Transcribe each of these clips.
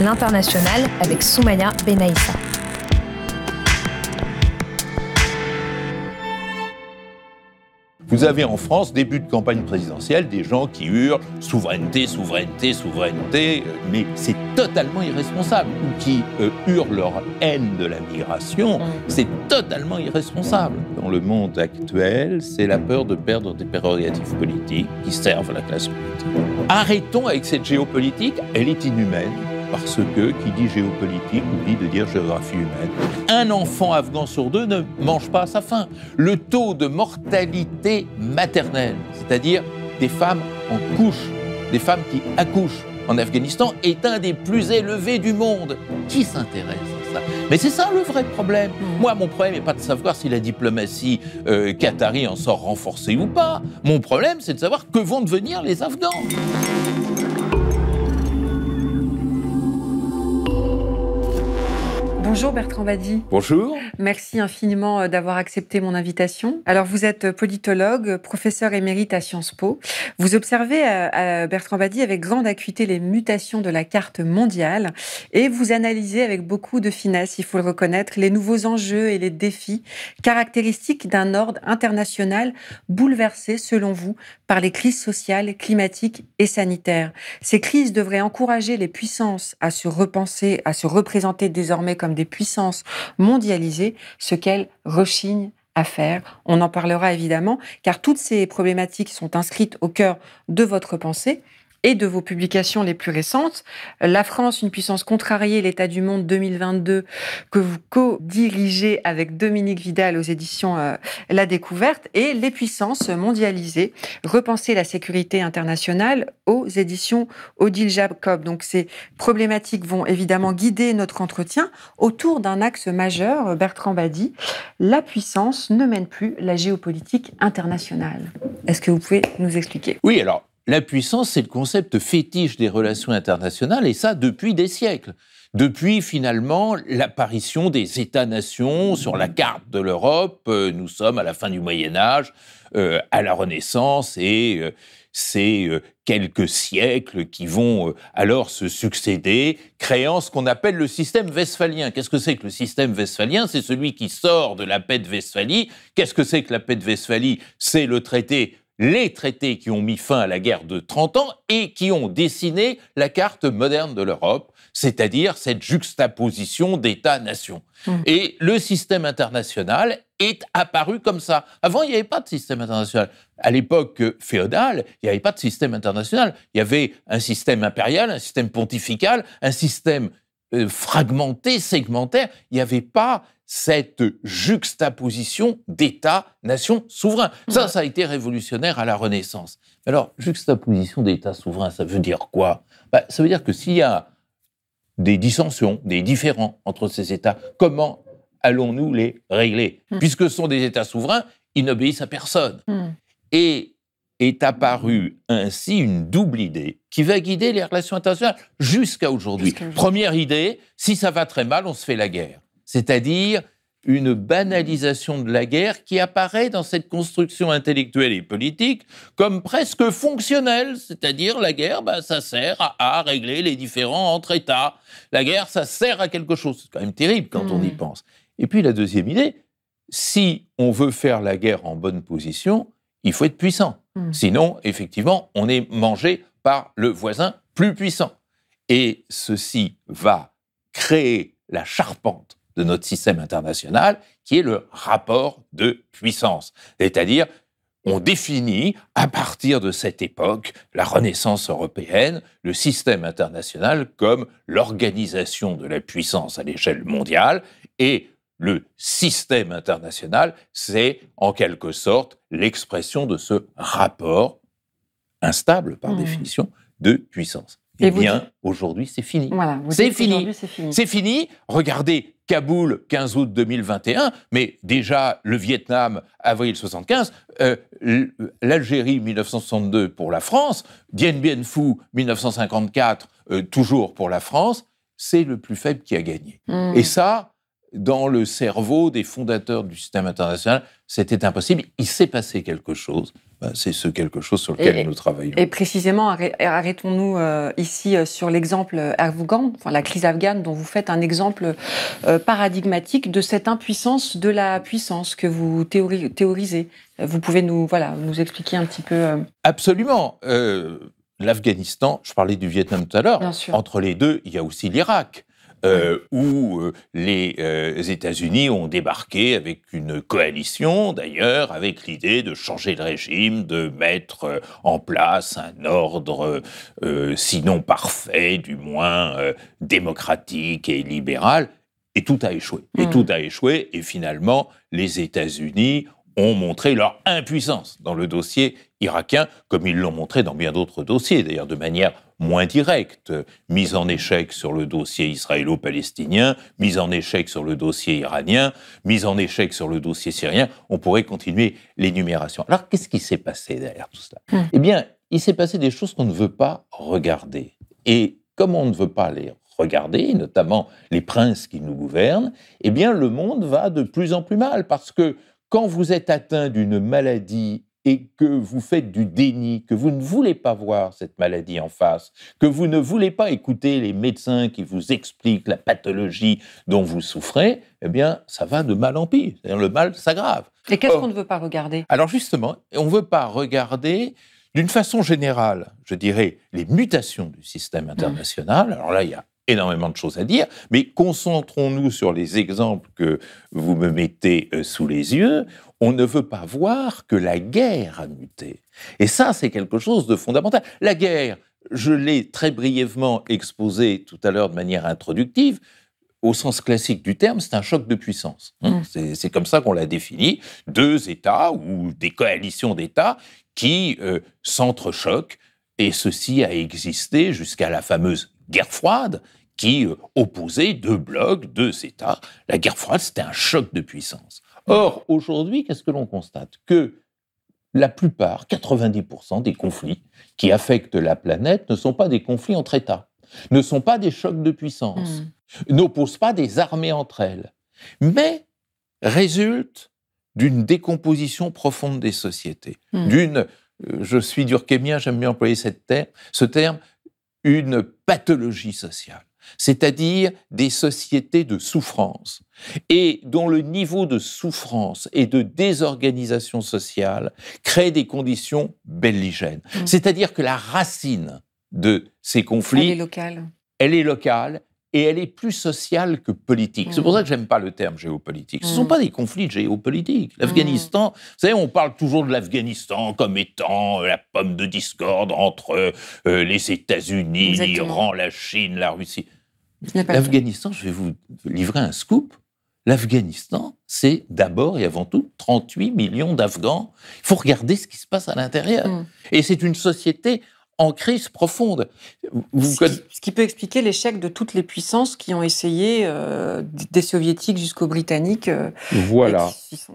l'international avec Soumaya Benaïssa. Vous avez en France, début de campagne présidentielle, des gens qui hurlent souveraineté, souveraineté, souveraineté, euh, mais c'est totalement irresponsable. Ou qui euh, hurlent leur haine de la migration, c'est totalement irresponsable. Dans le monde actuel, c'est la peur de perdre des prérogatives politiques qui servent à la classe politique. Arrêtons avec cette géopolitique, elle est inhumaine parce que qui dit géopolitique oublie de dire géographie humaine. Un enfant afghan sur deux ne mange pas à sa faim. Le taux de mortalité maternelle, c'est-à-dire des femmes en couche, des femmes qui accouchent en Afghanistan, est un des plus élevés du monde. Qui s'intéresse à ça? Mais c'est ça le vrai problème. Moi, mon problème n'est pas de savoir si la diplomatie euh, qatari en sort renforcée ou pas. Mon problème, c'est de savoir que vont devenir les Afghans. Bonjour Bertrand Badi. Bonjour. Merci infiniment euh, d'avoir accepté mon invitation. Alors vous êtes politologue, professeur émérite à Sciences Po. Vous observez, euh, Bertrand Badi, avec grande acuité les mutations de la carte mondiale et vous analysez avec beaucoup de finesse, il faut le reconnaître, les nouveaux enjeux et les défis caractéristiques d'un ordre international bouleversé, selon vous, par les crises sociales, climatiques et sanitaires. Ces crises devraient encourager les puissances à se repenser, à se représenter désormais comme des puissances mondialisées ce qu'elles rechignent à faire. On en parlera évidemment, car toutes ces problématiques sont inscrites au cœur de votre pensée et de vos publications les plus récentes. La France, une puissance contrariée, l'état du monde 2022, que vous co-dirigez avec Dominique Vidal aux éditions euh, La Découverte, et Les puissances mondialisées, repenser la sécurité internationale aux éditions Odile Jacob. Donc ces problématiques vont évidemment guider notre entretien autour d'un axe majeur, Bertrand Badi. La puissance ne mène plus la géopolitique internationale. Est-ce que vous pouvez nous expliquer? Oui, alors la puissance, c'est le concept fétiche des relations internationales, et ça depuis des siècles. Depuis finalement l'apparition des États-nations sur la carte de l'Europe, euh, nous sommes à la fin du Moyen Âge, euh, à la Renaissance, et euh, c'est quelques siècles qui vont alors se succéder, créant ce qu'on appelle le système westphalien. Qu'est-ce que c'est que le système westphalien? C'est celui qui sort de la paix de Westphalie. Qu'est-ce que c'est que la paix de Westphalie? C'est le traité les traités qui ont mis fin à la guerre de 30 ans et qui ont dessiné la carte moderne de l'Europe, c'est-à-dire cette juxtaposition d'États-nations. Mmh. Et le système international est apparu comme ça. Avant, il n'y avait pas de système international. À l'époque féodale, il n'y avait pas de système international. Il y avait un système impérial, un système pontifical, un système euh, fragmenté, segmentaire. Il n'y avait pas cette juxtaposition d'États-nations souverains. Ça, ça a été révolutionnaire à la Renaissance. Alors, juxtaposition d'États souverains, ça veut dire quoi? Bah, Ça veut dire que s'il y a des dissensions, des différends entre ces États, comment allons-nous les régler? Hmm. Puisque ce sont des États souverains, ils n'obéissent à personne. Hmm. Et est apparue ainsi une double idée qui va guider les relations internationales jusqu'à aujourd'hui. Première idée, si ça va très mal, on se fait la guerre c'est-à-dire une banalisation de la guerre qui apparaît dans cette construction intellectuelle et politique comme presque fonctionnelle, c'est-à-dire la guerre, bah, ça sert à, régler les différends entre États. La guerre, ça sert à quelque chose. C'est quand même terrible quand on y mmh. pense. Et puis la deuxième idée, si on veut faire la guerre en bonne position, il faut être puissant. Mmh. Sinon, effectivement, on est mangé par le voisin plus puissant. Et ceci va créer la charpente de notre système international, qui est le rapport de puissance. C'est-à-dire, on définit, à partir de cette époque, la Renaissance européenne, le système international comme l'organisation de la puissance à l'échelle mondiale, et le système international, c'est en quelque sorte l'expression de ce rapport instable par mmh. définition de puissance. Eh bien, aujourd'hui, c'est fini. Voilà, c'est fini. C'est fini. Regardez Kaboul, 15 août 2021, mais déjà le Vietnam, avril 75, euh, l'Algérie, 1962 pour la France, Dien Bien Phu, 1954, euh, toujours pour la France, c'est le plus faible qui a gagné. Hmm. Et ça, dans le cerveau des fondateurs du système international, c'était impossible. Il s'est passé quelque chose. Ben, c'est ce quelque chose sur lequel nous travaillons. Et précisément, arrêtons-nous euh, ici euh, sur l'exemple afghan, enfin la crise afghane, dont vous faites un exemple euh, paradigmatique de cette impuissance de la puissance que vous théorisez. Vous pouvez nous, voilà, nous expliquer un petit peu. Absolument. L'Afghanistan, je parlais du Vietnam tout à l'heure, entre les deux, il y a aussi l'Irak. Euh, où euh, les euh, États-Unis ont débarqué avec une coalition, d'ailleurs, avec l'idée de changer le régime, de mettre en place un ordre, sinon parfait, du moins démocratique et libéral. Et tout a échoué. Et hmm. tout a échoué. Et finalement, les États-Unis ont montré leur impuissance dans le dossier irakien, comme ils l'ont montré dans bien d'autres dossiers, d'ailleurs de manière moins directe, mise en échec sur le dossier israélo-palestinien, mise en échec sur le dossier iranien, mise en échec sur le dossier syrien. On pourrait continuer l'énumération. Alors, qu'est-ce qui s'est passé derrière tout cela? Hmm. Eh bien, il s'est passé des choses qu'on ne veut pas regarder. Et comme on ne veut pas les regarder, notamment les princes qui nous gouvernent, eh bien, le monde va de plus en plus mal parce que quand vous êtes atteint d'une maladie et que vous faites du déni, que vous ne voulez pas voir cette maladie en face, que vous ne voulez pas écouter les médecins qui vous expliquent la pathologie dont vous souffrez, eh bien, ça va de mal en pire. Le mal s'aggrave. Et qu'est-ce qu'on ne veut pas regarder? Alors justement, on ne veut pas regarder d'une façon générale, je dirais, les mutations du système mmh. international. Alors là, il y a énormément de choses à dire, mais concentrons-nous sur les exemples que vous me mettez euh, sous les yeux. On ne veut pas voir que la guerre a muté. Et ça, c'est quelque chose de fondamental. La guerre, je l'ai très brièvement exposé tout à l'heure de manière introductive, au sens classique du terme, c'est un choc de puissance. Hein. Mmh. C'est comme ça qu'on l'a défini. Deux États ou des coalitions d'États qui euh, s'entrechoquent, et ceci a existé jusqu'à la fameuse guerre froide, qui euh, opposait deux blocs, deux États. La guerre froide, c'était un choc de puissance. Or, aujourd'hui, qu'est-ce que l'on constate? Que la plupart, 90% des conflits qui affectent la planète ne sont pas des conflits entre États, ne sont pas des chocs de puissance, hmm. n'opposent pas des armées entre elles, mais résultent d'une décomposition profonde des sociétés, hmm. d'une, euh, je suis durkémien, j'aime bien employer cette ce terme, une pathologie sociale c'est-à-dire des sociétés de souffrance, et dont le niveau de souffrance et de désorganisation sociale crée des conditions belligènes. Mmh. C'est-à-dire que la racine de ces conflits... Elle est locale. Elle est locale, et elle est plus sociale que politique. C'est pour mmh. ça que j'aime pas le terme géopolitique. Ce ne sont mmh. pas des conflits géopolitiques. L'Afghanistan, vous savez, on parle toujours de l'Afghanistan comme étant la pomme de discorde entre euh, les États-Unis, l'Iran, la Chine, la Russie. L'Afghanistan, je vais vous livrer un scoop. L'Afghanistan, c'est d'abord et avant tout 38 millions d'Afghans. Il faut regarder ce qui se passe à l'intérieur. Et c'est une société en crise profonde. ce, qui, peut expliquer l'échec de toutes les puissances qui ont essayé, euh, des soviétiques jusqu'aux britanniques. Euh, voilà.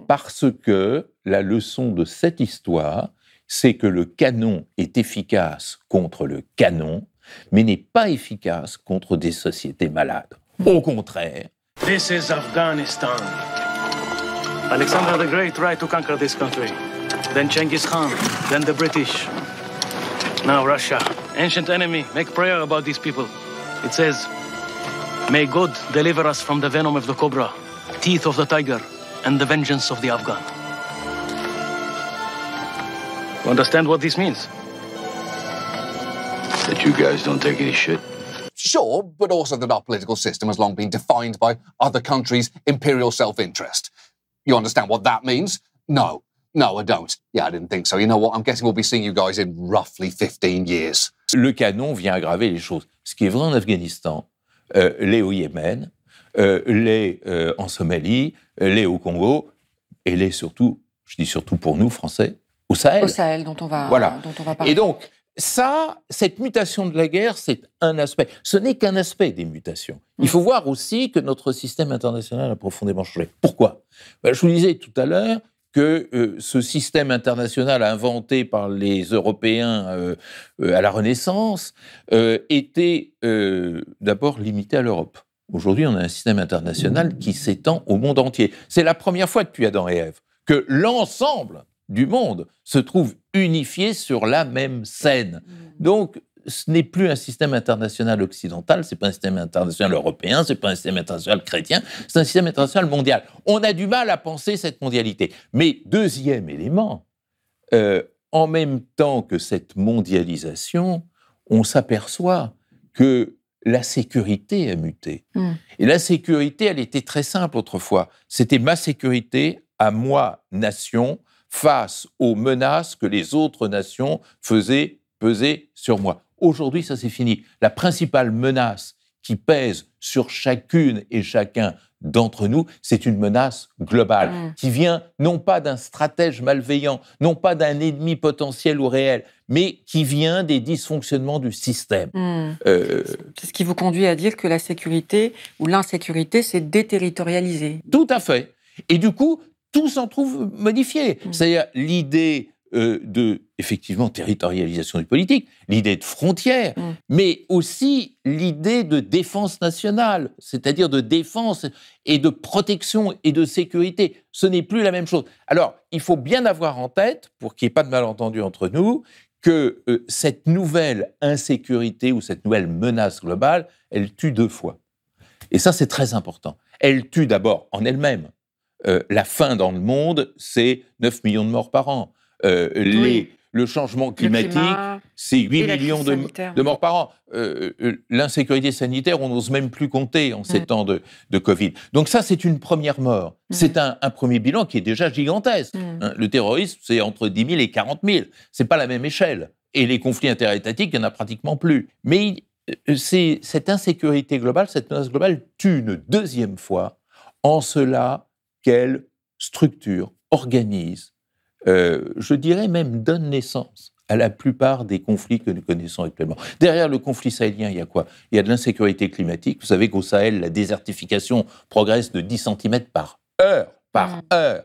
Parce que la leçon de cette histoire, c'est que le canon est efficace contre le canon mais n'est pas efficace contre des sociétés malades. Au contraire. This is Afghanistan. Alexander the Great tried to conquer this country. Then Genghis Khan, then the British. Now Russia, ancient enemy, make prayer about these people. It says, May God deliver us from the venom of the cobra, teeth of the tiger, and the vengeance of the Afghan. You understand what this means? That you guys don't take any shit? Sure, but also that our political system has long been defined by other countries' imperial self interest. You understand what that means? No. No, I don't. Yeah, I didn't think so. You know what? I'm guessing we'll be seeing you guys in roughly 15 years. Le canon vient aggraver les choses. Ce qui est vrai en Afghanistan, euh, l'est au Yémen, euh, l'est euh, en Somalie, euh, l'est au Congo, et l'est surtout, je dis surtout pour nous, Français, au Sahel. Au Sahel, dont on va, voilà. dont on va parler. Et donc, ça, cette mutation de la guerre, c'est un aspect. Ce n'est qu'un aspect des mutations. Il faut voir aussi que notre système international a profondément changé. Pourquoi? Ben, Je vous disais tout à l'heure que euh, ce système international inventé par les Européens euh, euh, à la Renaissance était d'abord limité à l'Europe. Aujourd'hui, on a un système international qui s'étend au monde entier. C'est la première fois depuis Adam et Ève que l'ensemble du monde se trouve unifié sur la même scène. Mm. Donc, ce n'est plus un système international occidental, c'est pas un système international européen, c'est pas un système international chrétien, c'est un système international mondial. On a du mal à penser cette mondialité. Mais deuxième élément, euh, en même temps que cette mondialisation, on s'aperçoit que la sécurité a muté. Mm. Et la sécurité, elle était très simple autrefois. C'était ma sécurité à moi, nation, face aux menaces que les autres nations faisaient peser sur moi. Aujourd'hui, ça c'est fini. La principale menace qui pèse sur chacune et chacun d'entre nous, c'est une menace globale qui vient non pas d'un stratège malveillant, non pas d'un ennemi potentiel ou réel, mais qui vient des dysfonctionnements du système. Mm. Euh, c'est ce qui vous conduit à dire que la sécurité ou l'insécurité, c'est déterritorialisé. Tout à fait. Et du coup, tout s'en trouve modifié. Mm. C'est-à-dire l'idée euh, de, effectivement, territorialisation du politique, l'idée de frontières, mm. mais aussi l'idée de défense nationale, c'est-à-dire de défense et de protection et de sécurité. Ce n'est plus la même chose. Alors, il faut bien avoir en tête, pour qu'il n'y ait pas de malentendu entre nous, que euh, cette nouvelle insécurité ou cette nouvelle menace globale, elle tue deux fois. Et ça, c'est très important. Elle tue d'abord en elle-même, euh, la faim dans le monde, c'est 9 millions de morts par an. Euh, le changement climatique, c'est 8 millions de, morts par an. Euh, l'insécurité sanitaire, on n'ose même plus compter en ces temps de, Covid. Donc ça, c'est une première mort. C'est un, premier bilan qui est déjà gigantesque. Hein. le terrorisme, c'est entre 10 000 et 40 000. C'est pas la même échelle. Et les conflits interétatiques, il n'y en a pratiquement plus. Mais cette insécurité globale, cette menace globale tue une deuxième fois en cela qu'elle structure, organise, euh, je dirais même donne naissance à la plupart des conflits que nous connaissons actuellement. Derrière le conflit sahélien, il y a quoi? Il y a de l'insécurité climatique. Vous savez qu'au Sahel, la désertification progresse de 10 cm par heure, par mmh. heure.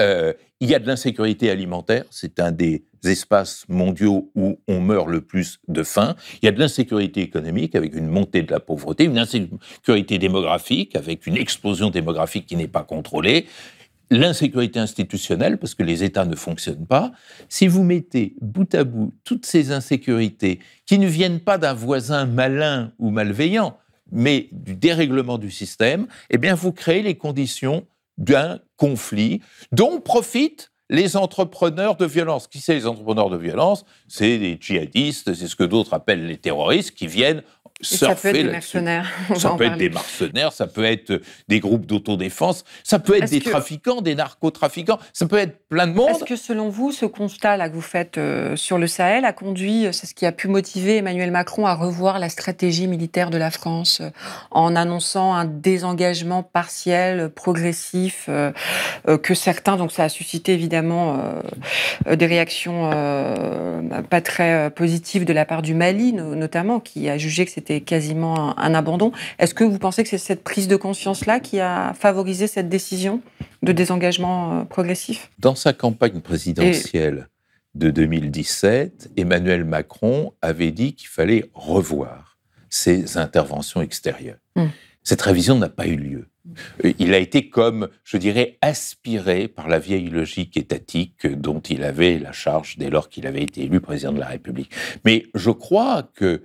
Euh, il y a de l'insécurité alimentaire, c'est un des espaces mondiaux où on meurt le plus de faim. Il y a de l'insécurité économique avec une montée de la pauvreté, une insécurité démographique avec une explosion démographique qui n'est pas contrôlée, l'insécurité institutionnelle parce que les États ne fonctionnent pas. Si vous mettez bout à bout toutes ces insécurités qui ne viennent pas d'un voisin malin ou malveillant, mais du dérèglement du système, eh bien vous créez les conditions d'un conflit dont profitent les entrepreneurs de violence. Qui c'est les entrepreneurs de violence? C'est les djihadistes, c'est ce que d'autres appellent les terroristes qui viennent ça peut être des mercenaires. Ça peut être des mercenaires, ça peut être des groupes d'autodéfense, ça peut être des trafiquants, des narcotrafiquants, ça peut être plein de monde. Est-ce que selon vous, ce constat-là que vous faites euh, sur le Sahel a conduit, euh, c'est ce qui a pu motiver Emmanuel Macron à revoir la stratégie militaire de la France euh, en annonçant un désengagement partiel, progressif, que certains, donc ça a suscité évidemment des réactions pas très positives de la part du Mali notamment, qui a jugé que c'était quasiment un, abandon. Est-ce que vous pensez que c'est cette prise de conscience-là qui a favorisé cette décision de désengagement euh, progressif? Dans sa campagne présidentielle de 2017, Emmanuel Macron avait dit qu'il fallait revoir ses interventions extérieures. Hmm. Cette révision n'a pas eu lieu. Euh, il a été comme, je dirais, aspiré par la vieille logique étatique dont il avait la charge dès lors qu'il avait été élu président de la République. Mais je crois que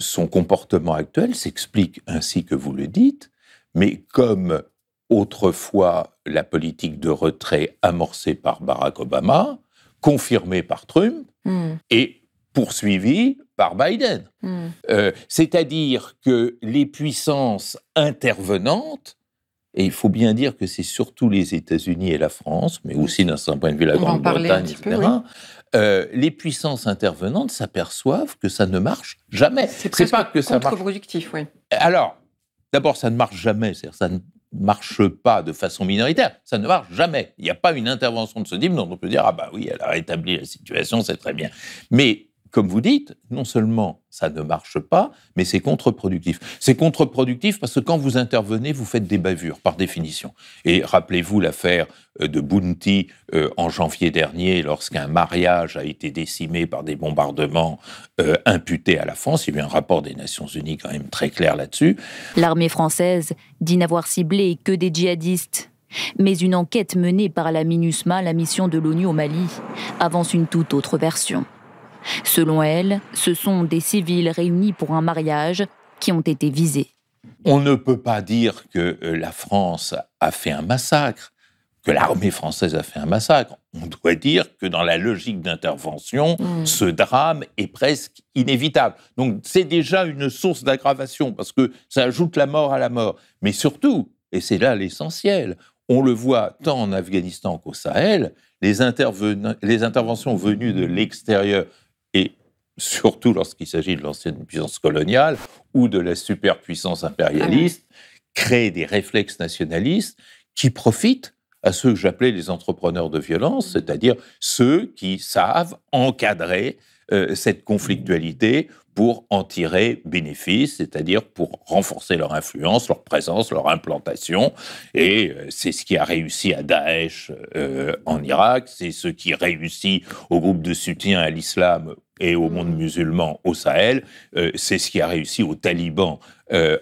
son comportement actuel s'explique ainsi que vous le dites, mais comme autrefois la politique de retrait amorcée par Barack Obama, confirmée par Trump hmm. et poursuivie par Biden. Hmm. Euh, c'est-à-dire que les puissances intervenantes, et il faut bien dire que c'est surtout les États-Unis et la France, mais aussi d'un certain point de vue la Grande-Bretagne, etc., euh, les puissances intervenantes s'aperçoivent que ça ne marche jamais. C'est pas que ça marche. productif oui. Alors, d'abord, ça ne marche jamais, c'est-à-dire ça ne marche pas de façon minoritaire, ça ne marche jamais. Il n'y a pas une intervention de ce type dont on peut dire ah bah oui, elle a rétabli la situation, c'est très bien. Mais comme vous dites, non seulement ça ne marche pas, mais c'est contre-productif. C'est contre-productif parce que quand vous intervenez, vous faites des bavures, par définition. Et rappelez-vous l'affaire euh, de Bounty euh, en janvier dernier, lorsqu'un mariage a été décimé par des bombardements euh, imputés à la France. Il y a eu un rapport des Nations Unies quand même très clair là-dessus. L'armée française dit n'avoir ciblé que des djihadistes. Mais une enquête menée par la MINUSMA, la mission de l'ONU au Mali, avance une toute autre version. Selon elle, ce sont des civils réunis pour un mariage qui ont été visés. On ne peut pas dire que euh, la France a fait un massacre, que l'armée française a fait un massacre. On doit dire que dans la logique d'intervention, mmh. ce drame est presque inévitable. Donc c'est déjà une source d'aggravation parce que ça ajoute la mort à la mort. Mais surtout, et c'est là l'essentiel, on le voit tant en Afghanistan qu'au Sahel, les, les interventions venues de l'extérieur surtout lorsqu'il s'agit de l'ancienne puissance coloniale ou de la superpuissance impérialiste, créent des réflexes nationalistes qui profitent à ceux que j'appelais les entrepreneurs de violence, c'est-à-dire ceux qui savent encadrer euh, cette conflictualité pour en tirer bénéfice, c'est-à-dire pour renforcer leur influence, leur présence, leur implantation. Et euh, c'est ce qui a réussi à Daesh euh, en Irak, c'est ce qui réussit au groupe de soutien à l'islam et au monde musulman au Sahel, euh, c'est ce qui a réussi aux talibans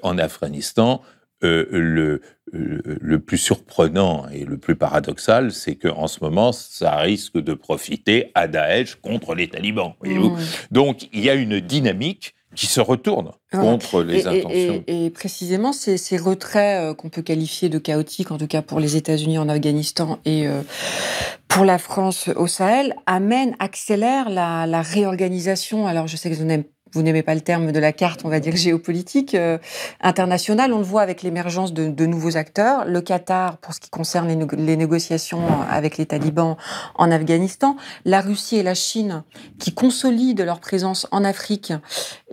en Afghanistan. le, le plus surprenant et le plus paradoxal, c'est qu'en ce moment, ça risque de profiter à Daesh contre les talibans. Mmh. Donc, il y a une dynamique qui se retourne contre les intentions. Et, précisément, ces, ces retraits euh, qu'on peut qualifier de chaotiques, en tout cas pour les États-Unis en Afghanistan et euh, pour la France au Sahel, amènent, accélèrent la, la réorganisation. Alors, je sais que vous n'aimez vous n'aimez pas le terme de la carte, on va dire géopolitique euh, internationale. On le voit avec l'émergence de, de, nouveaux acteurs. Le Qatar, pour ce qui concerne les, les, négociations avec les talibans en Afghanistan. La Russie et la Chine, qui consolident leur présence en Afrique.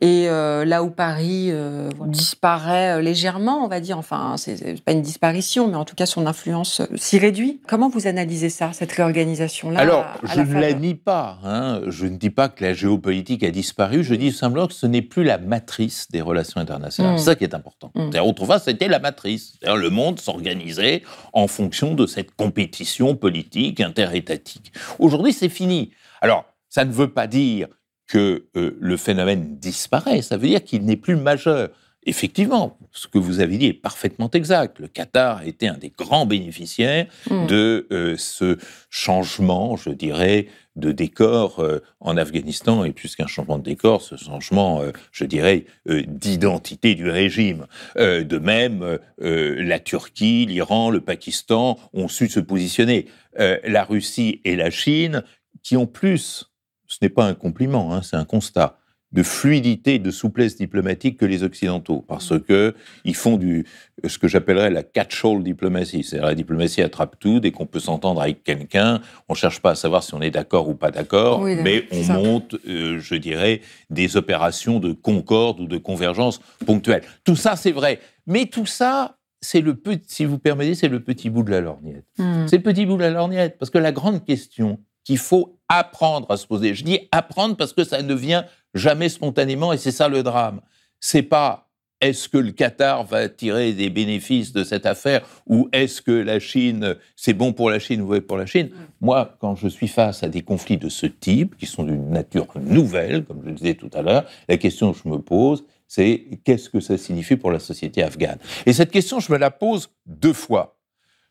Et euh, là où Paris euh, disparaît euh, légèrement, on va dire, enfin, c'est pas une disparition, mais en tout cas, son influence s'y réduit. Comment vous analysez ça, cette réorganisation-là Alors, je ne la nie pas. Hein. Je ne dis pas que la géopolitique a disparu. Je dis simplement que ce n'est plus la matrice des relations internationales. Mm. C'est ça qui est important. Mm. Autrefois, c'était la matrice. Le monde s'organisait en fonction de cette compétition politique interétatique. Aujourd'hui, c'est fini. Alors, ça ne veut pas dire que euh, le phénomène disparaît, ça veut dire qu'il n'est plus majeur. Effectivement, ce que vous avez dit est parfaitement exact. Le Qatar a été un des grands bénéficiaires mm. de euh, ce changement, je dirais, de décor euh, en Afghanistan, et plus qu'un changement de décor, ce changement, je dirais, d'identité du régime. de même, la Turquie, l'Iran, le Pakistan ont su se positionner. la Russie et la Chine, qui ont plus ce n'est pas un compliment, hein, c'est un constat de fluidité et de souplesse diplomatique que les Occidentaux, parce mm. que ils font du ce que j'appellerais la catch-all diplomatie, c'est-à-dire la diplomatie attrape tout, dès qu'on peut s'entendre avec quelqu'un, on cherche pas à savoir si on est d'accord ou pas d'accord, mais on monte, euh, je dirais, des opérations de concorde ou de convergence ponctuelle. Tout ça, c'est vrai, mais tout ça, c'est le petit, si vous permettez, c'est le petit bout de la lorgnette. Mm. C'est le petit bout de la lorgnette, parce que la grande question qu'il faut apprendre à se poser. Je dis apprendre parce que ça ne vient jamais spontanément et c'est ça le drame. C'est pas est-ce que le Qatar va tirer des bénéfices de cette affaire ou est-ce que la Chine, c'est bon pour la Chine ou pour la Chine? Moi, quand je suis face à des conflits de ce type, qui sont d'une nature nouvelle, comme je le disais tout à l'heure, la question que je me pose, c'est qu'est-ce que ça signifie pour la société afghane? Et cette question, je me la pose deux fois.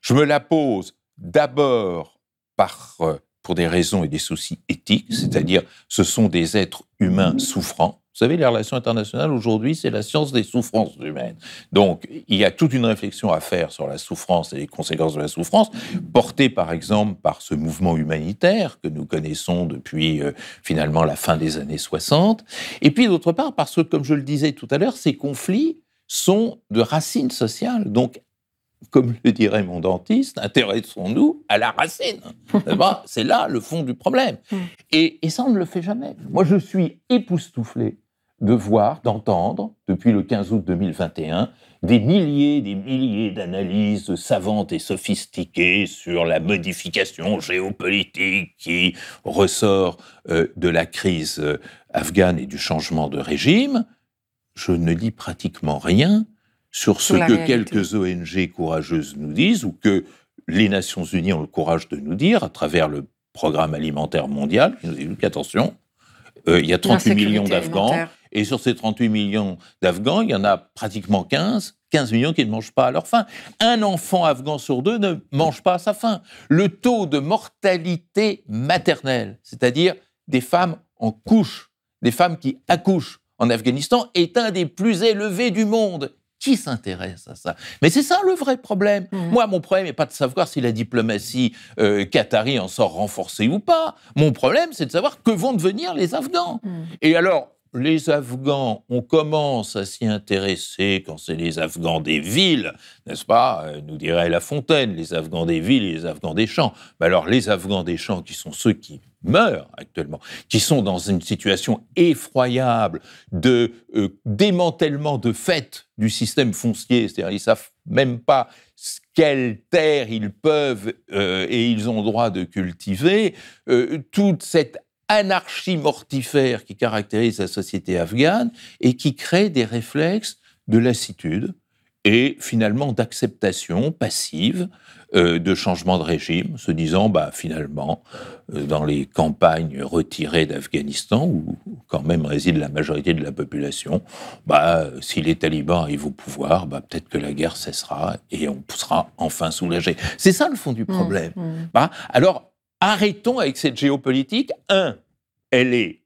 Je me la pose d'abord par euh, pour des raisons et des soucis éthiques, c'est-à-dire ce sont des êtres humains souffrants. Vous savez, les relations internationales aujourd'hui, c'est la science des souffrances humaines. Donc, il y a toute une réflexion à faire sur la souffrance et les conséquences de la souffrance, portée par exemple par ce mouvement humanitaire que nous connaissons depuis euh, finalement la fin des années 60. Et puis d'autre part, parce que, comme je le disais tout à l'heure, ces conflits sont de racines sociales, donc comme le dirait mon dentiste, intéressons-nous à la racine. C'est là le fond du problème. Hmm. Et, ça, on ne le fait jamais. Moi, je suis époustouflé de voir, d'entendre, depuis le 15 août 2021, des milliers, des milliers d'analyses savantes et sophistiquées sur la modification géopolitique qui ressort euh, de la crise afghane et du changement de régime, je ne lis pratiquement rien sur ce que quelques ONG courageuses nous disent ou que les Nations Unies ont le courage de nous dire à travers le programme alimentaire mondial qui nous dit qu'attention, euh, il y a 38 millions d'Afghans et sur ces 38 millions d'Afghans, il y en a pratiquement 15 15 millions qui ne mangent pas à leur faim. Un enfant afghan sur deux ne mange pas à sa faim. Le taux de mortalité maternelle, c'est-à-dire des femmes en couche, des femmes qui accouchent en Afghanistan, est un des plus élevés du monde. Qui s'intéresse à ça Mais c'est ça le vrai problème. Mmh. Moi, mon problème n'est pas de savoir si la diplomatie euh, qatari en sort renforcée ou pas. Mon problème, c'est de savoir que vont devenir les Afghans. Mmh. Et alors, les Afghans, on commence à s'y intéresser quand c'est les Afghans des villes, n'est-ce pas euh, Nous dirait La Fontaine, les Afghans des villes et les Afghans des champs. Mais alors, les Afghans des champs, qui sont ceux qui meurent actuellement, qui sont dans une situation effroyable de euh, démantèlement de fait du système foncier, c'est-à-dire ils savent même pas quelle terre ils peuvent euh, et ils ont droit de cultiver, toute cette anarchie mortifère qui caractérise la société afghane et qui crée des réflexes de lassitude et finalement d'acceptation passive euh, de changement de régime, se disant bah finalement euh, dans les campagnes retirées d'Afghanistan où quand même réside la majorité de la population, bah si les talibans arrivent au pouvoir, bah peut-être que la guerre cessera et on sera enfin soulagé. C'est ça le fond du mmh, problème. Mmh. Bah, alors arrêtons avec cette géopolitique. Un, elle est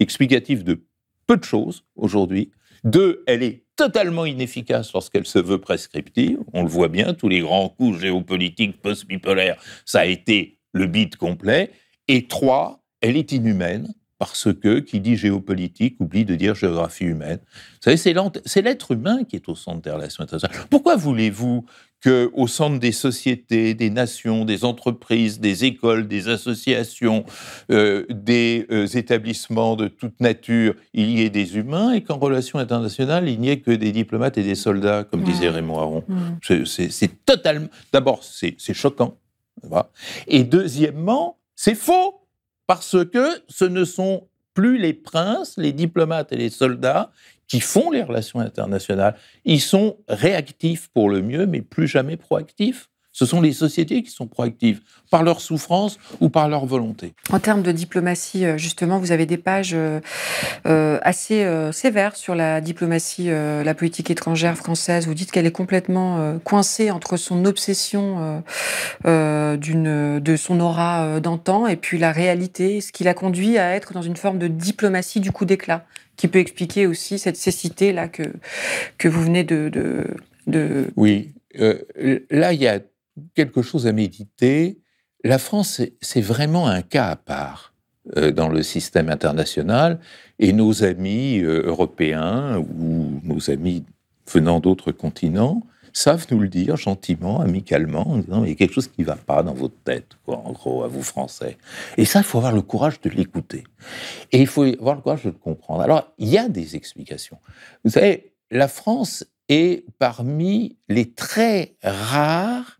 explicative de peu de choses aujourd'hui. Deux, elle est totalement inefficace lorsqu'elle se veut prescriptive. On le voit bien, tous les grands coups géopolitiques post-bipolaires, ça a été le bide complet. Et trois, elle est inhumaine parce que qui dit géopolitique oublie de dire géographie humaine. Vous savez, c'est l'être humain qui est au centre des relations internationales. Pourquoi voulez-vous qu'au centre des sociétés, des nations, des entreprises, des écoles, des associations, euh, des euh, établissements de toute nature, il y ait des humains et qu'en relations internationales, il n'y ait que des diplomates et des soldats, comme disait Raymond Aron. C'est totalement... D'abord, c'est choquant. Et deuxièmement, c'est faux, parce que ce ne sont plus les princes, les diplomates et les soldats qui font les relations internationales. Ils sont réactifs pour le mieux, mais plus jamais proactifs. Ce sont les sociétés qui sont proactives, par leur souffrance ou par leur volonté. En termes de diplomatie, euh, justement, vous avez des pages euh, euh, assez sévères sur la diplomatie, la politique étrangère française. Vous dites qu'elle est complètement coincée entre son obsession d'une, de son aura d'antan et puis la réalité, ce qui l'a conduit à être dans une forme de diplomatie du coup d'éclat qui peut expliquer aussi cette cécité là que, que vous venez de, de, Oui, là, il y a quelque chose à méditer. La France, c'est vraiment un cas à part euh, dans le système international, et nos amis euh, européens ou nos amis venant d'autres continents savent nous le dire gentiment, amicalement, en disant il y a quelque chose qui ne va pas dans votre tête, quoi, en gros, à vous Français. Et ça, il faut avoir le courage de l'écouter. Et il faut avoir le courage de le comprendre. Alors, il y a des explications. Vous savez, la France est parmi les très rares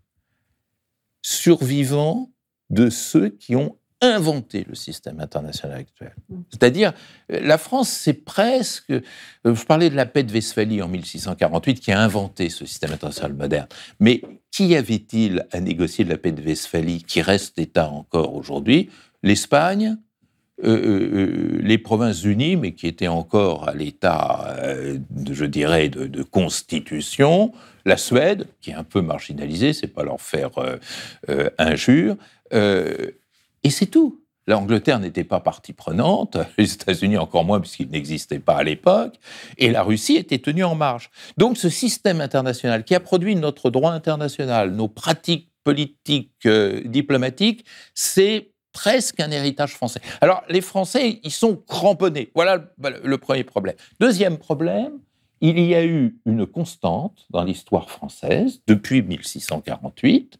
survivants de ceux qui ont inventé le système international actuel. Mm. C'est-à-dire, la France, c'est presque... Euh, je parlais de la paix de Westphalie en 1648 qui a inventé ce système international moderne. Mais qui avait-il à négocier de la paix de Westphalie qui reste État encore aujourd'hui? L'Espagne, euh, euh, les provinces unies, mais qui étaient encore à l'état, je dirais, de, constitution, la Suède, qui est un peu marginalisée, c'est pas leur faire injure, et c'est tout. L'Angleterre n'était pas partie prenante, les États-Unis encore moins puisqu'ils n'existaient pas à l'époque, et la Russie était tenue en marge. Donc ce système international qui a produit notre droit international, nos pratiques politiques, euh, diplomatiques, c'est presque un héritage français. Alors les Français, ils sont cramponnés. Voilà le premier problème. Deuxième problème, il y a eu une constante dans l'histoire française depuis 1648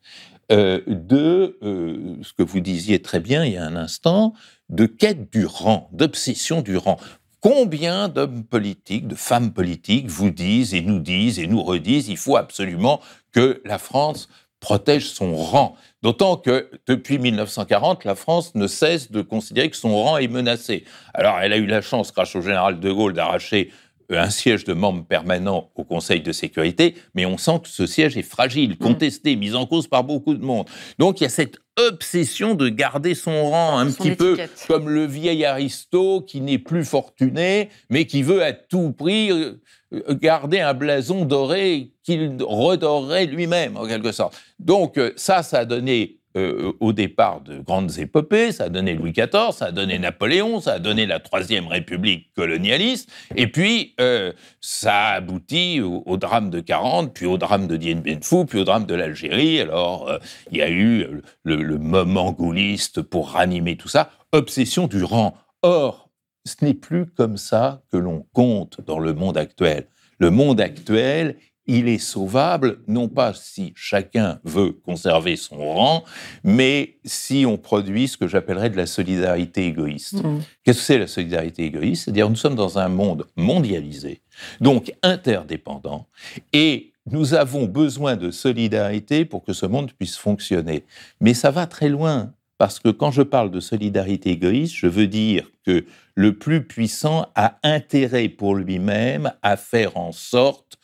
euh, de euh, ce que vous disiez très bien il y a un instant, de quête du rang, d'obsession du rang. Combien d'hommes politiques, de femmes politiques vous disent et nous disent et nous redisent il faut absolument que la France protège son rang. D'autant que depuis 1940, la France ne cesse de considérer que son rang est menacé. Alors elle a eu la chance, grâce au général de Gaulle, d'arracher un siège de membre permanent au Conseil de sécurité, mais on sent que ce siège est fragile, mm. contesté, mis en cause par beaucoup de monde. Donc il y a cette obsession de garder son rang, un petit peu comme le vieil aristo qui n'est plus fortuné, mais qui veut à tout prix euh, garder un blason doré qu'il redorerait lui-même, en quelque sorte. Donc euh, ça, ça a donné euh, au départ de grandes épopées. Ça a donné Louis XIV, ça a donné Napoléon, ça a donné la Troisième République colonialiste. Et puis, euh, ça a abouti au, drame de 40, puis au drame de Dien Bien Phu, puis au drame de l'Algérie. Alors, euh, il y a eu le, le moment gaulliste pour ranimer tout ça. Obsession du rang. Or, ce n'est plus comme ça que l'on compte dans le monde actuel. Le monde actuel, il est sauvable, non pas si chacun veut conserver son rang, mais si on produit ce que j'appellerais de la solidarité égoïste. Mmh. Qu'est-ce que c'est la solidarité égoïste? C'est-à-dire nous sommes dans un monde mondialisé, donc interdépendant, et nous avons besoin de solidarité pour que ce monde puisse fonctionner. Mais ça va très loin, parce que quand je parle de solidarité égoïste, je veux dire que le plus puissant a intérêt pour lui-même à faire en sorte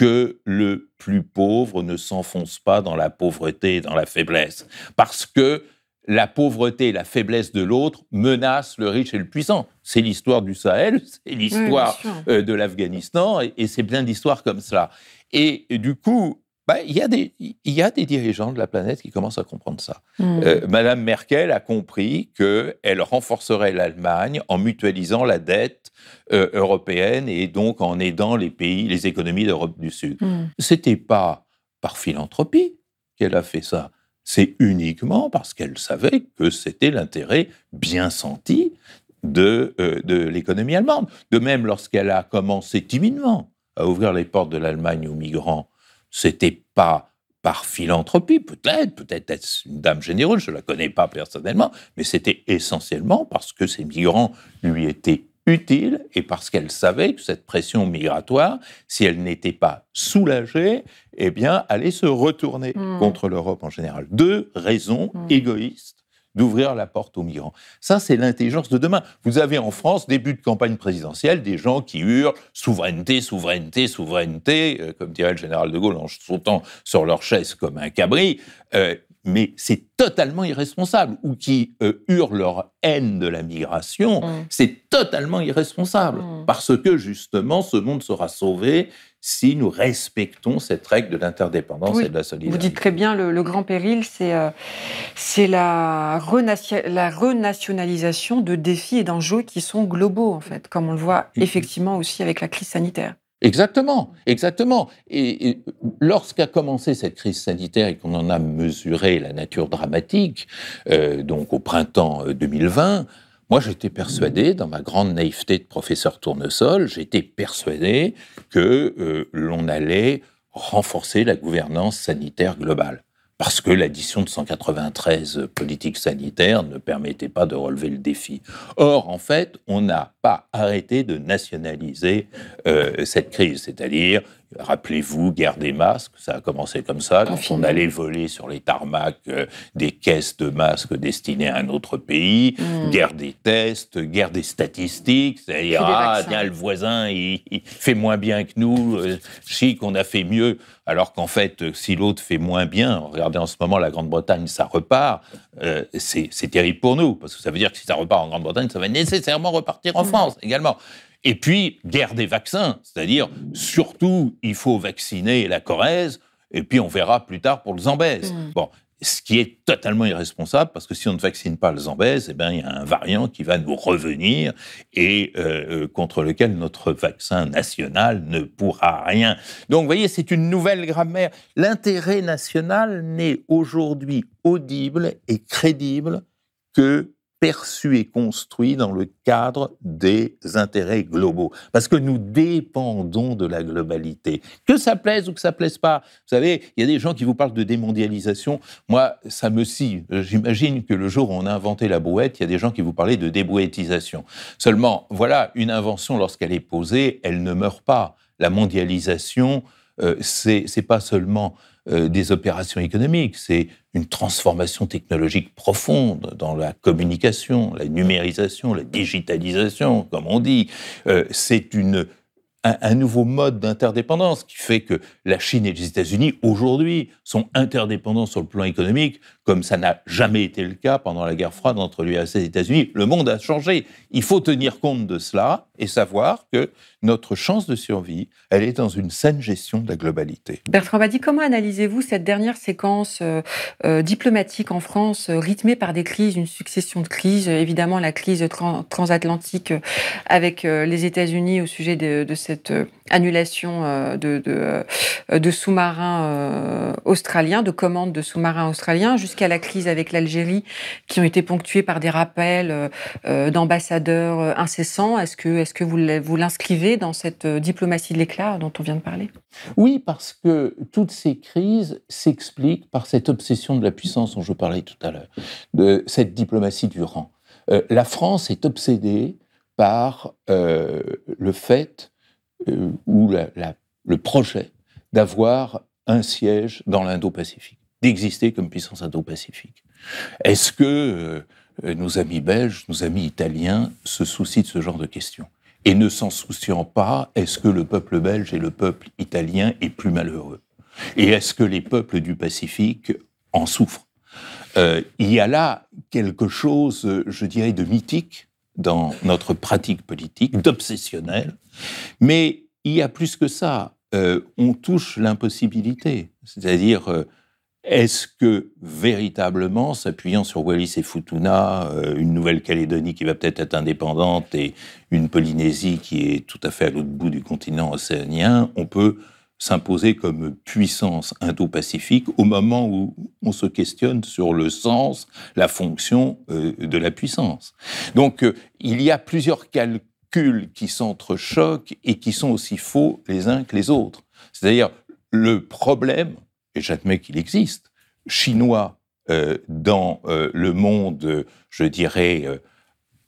que le plus pauvre ne s'enfonce pas dans la pauvreté et dans la faiblesse. Parce que la pauvreté et la faiblesse de l'autre menacent le riche et le puissant. C'est l'histoire du Sahel, c'est l'histoire euh, de l'Afghanistan, et, c'est plein d'histoires comme cela. Et, du coup, bah, il, y a des, il y a des dirigeants de la planète qui commencent à comprendre ça. Hmm. Euh, Madame Merkel a compris qu'elle renforcerait l'Allemagne en mutualisant la dette euh, européenne et donc en aidant les pays, les économies d'Europe du Sud. Hmm. C'était pas par philanthropie qu'elle a fait ça. C'est uniquement parce qu'elle savait que c'était l'intérêt bien senti de, euh, de l'économie allemande. De même, lorsqu'elle a commencé timidement à ouvrir les portes de l'Allemagne aux migrants, c'était pas par philanthropie, peut-être, peut-être être une dame généreuse, je ne la connais pas personnellement, mais c'était essentiellement parce que ces migrants lui étaient utile et parce qu'elle savait que cette pression migratoire, si elle n'était pas soulagée, eh bien, allait se retourner hmm. contre l'Europe en général. Deux raisons hmm. égoïstes d'ouvrir la porte aux migrants. Ça, c'est l'intelligence de demain. Vous avez en France, début de campagne présidentielle, des gens qui hurlent souveraineté, souveraineté, souveraineté, euh, comme dirait le général de Gaulle en sautant sur leur chaise comme un cabri. Euh, mais c'est totalement irresponsable, ou qui euh, hurlent leur haine de la migration, mm. c'est totalement irresponsable, mm. parce que justement, ce monde sera sauvé si nous respectons cette règle de l'interdépendance et de la solidarité. Vous dites très bien, le, grand péril, c'est euh, la, la renationalisation de défis et d'enjeux qui sont globaux, en fait, comme on le voit effectivement aussi avec la crise sanitaire. Exactement, exactement. Et, lorsqu'a commencé cette crise sanitaire et qu'on en a mesuré la nature dramatique, euh, donc au printemps 2020, euh, moi j'étais persuadé, dans ma grande naïveté de professeur tournesol, j'étais persuadé que euh, l'on allait renforcer la gouvernance sanitaire globale parce que l'addition de 193 politiques sanitaires ne permettait pas de relever le défi. Or, en fait, on n'a pas arrêté de nationaliser euh, cette crise, c'est-à-dire Rappelez-vous, guerre des masques, ça a commencé comme ça, quand on allait voler sur les tarmacs euh, des caisses de masques destinées à un autre pays, hmm. guerre des tests, guerre des statistiques, c'est-à-dire, ah, tiens, le voisin, il, fait moins bien que nous, euh, chic, on a fait mieux, alors qu'en fait, si l'autre fait moins bien, regardez en ce moment la Grande-Bretagne, ça repart, euh, c'est terrible pour nous, parce que ça veut dire que si ça repart en Grande-Bretagne, ça va nécessairement repartir en hmm. France également. Et puis, guerre des vaccins, c'est-à-dire, surtout, il faut vacciner la Corrèze, et puis on verra plus tard pour le Zambèze. Mm. Bon, ce qui est totalement irresponsable, parce que si on ne vaccine pas le Zambèze, eh bien, il y a un variant qui va nous revenir et euh, euh, contre lequel notre vaccin national ne pourra rien. Donc, vous voyez, c'est une nouvelle grammaire. L'intérêt national n'est aujourd'hui audible et crédible que perçu et construit dans le cadre des intérêts globaux. Parce que nous dépendons de la globalité. Que ça plaise ou que ça plaise pas. Vous savez, il y a des gens qui vous parlent de démondialisation. Moi, ça me scie. J'imagine que le jour où on a inventé la brouette, il y a des gens qui vous parlaient de débrouettisation. Seulement, voilà, une invention, lorsqu'elle est posée, elle ne meurt pas. La mondialisation, euh, c'est pas seulement euh, des opérations économiques, c'est une transformation technologique profonde dans la communication, la numérisation, la digitalisation, comme on dit. Euh, c'est une un, nouveau mode d'interdépendance qui fait que la Chine et les États-Unis, aujourd'hui, sont interdépendants sur le plan économique, comme ça n'a jamais été le cas pendant la guerre froide entre l'URSS et les États-Unis. Le monde a changé. Il faut tenir compte de cela et savoir que notre chance de survie, elle est dans une saine gestion de la globalité. Bertrand Badi, comment analysez-vous cette dernière séquence euh, euh, diplomatique en France, euh, rythmée par des crises, une succession de crises, évidemment la crise transatlantique avec les États-Unis au sujet de, de cette annulation de, de, de sous-marins australiens, de commandes de sous-marins australiens, jusqu'à la crise avec l'Algérie, qui ont été ponctuées par des rappels d'ambassadeurs incessants. Est-ce que, est que vous l'inscrivez dans cette euh, diplomatie de l'éclat dont on vient de parler? Oui, parce que toutes ces crises s'expliquent par cette obsession de la puissance dont je parlais tout à l'heure, de cette diplomatie du rang. Euh, la France est obsédée par euh, le fait ou le projet d'avoir un siège dans l'Indo-Pacifique, d'exister comme puissance Indo-Pacifique. Est-ce que nos amis belges, nos amis italiens se soucient de ce genre de questions? Et ne s'en souciant pas, est-ce que le peuple belge et le peuple italien est plus malheureux? Et est-ce que les peuples du Pacifique en souffrent? Euh, Il y a là quelque chose, je dirais, de mythique dans notre pratique politique, d'obsessionnel, mais il y a plus que ça. Euh, on touche l'impossibilité, c'est-à-dire euh, est-ce que véritablement, s'appuyant sur Wallis et Futuna, euh, une Nouvelle-Calédonie qui va peut-être être indépendante et une Polynésie qui est tout à fait à l'autre bout du continent océanien, on peut s'imposer comme puissance indo-pacifique au moment où on se questionne sur le sens, la fonction euh, de la puissance. Donc euh, il y a plusieurs calculs qui s'entrechoquent et qui sont aussi faux les uns que les autres. C'est-à-dire le problème et j'admets qu'il existe, chinois euh, dans le monde, je dirais,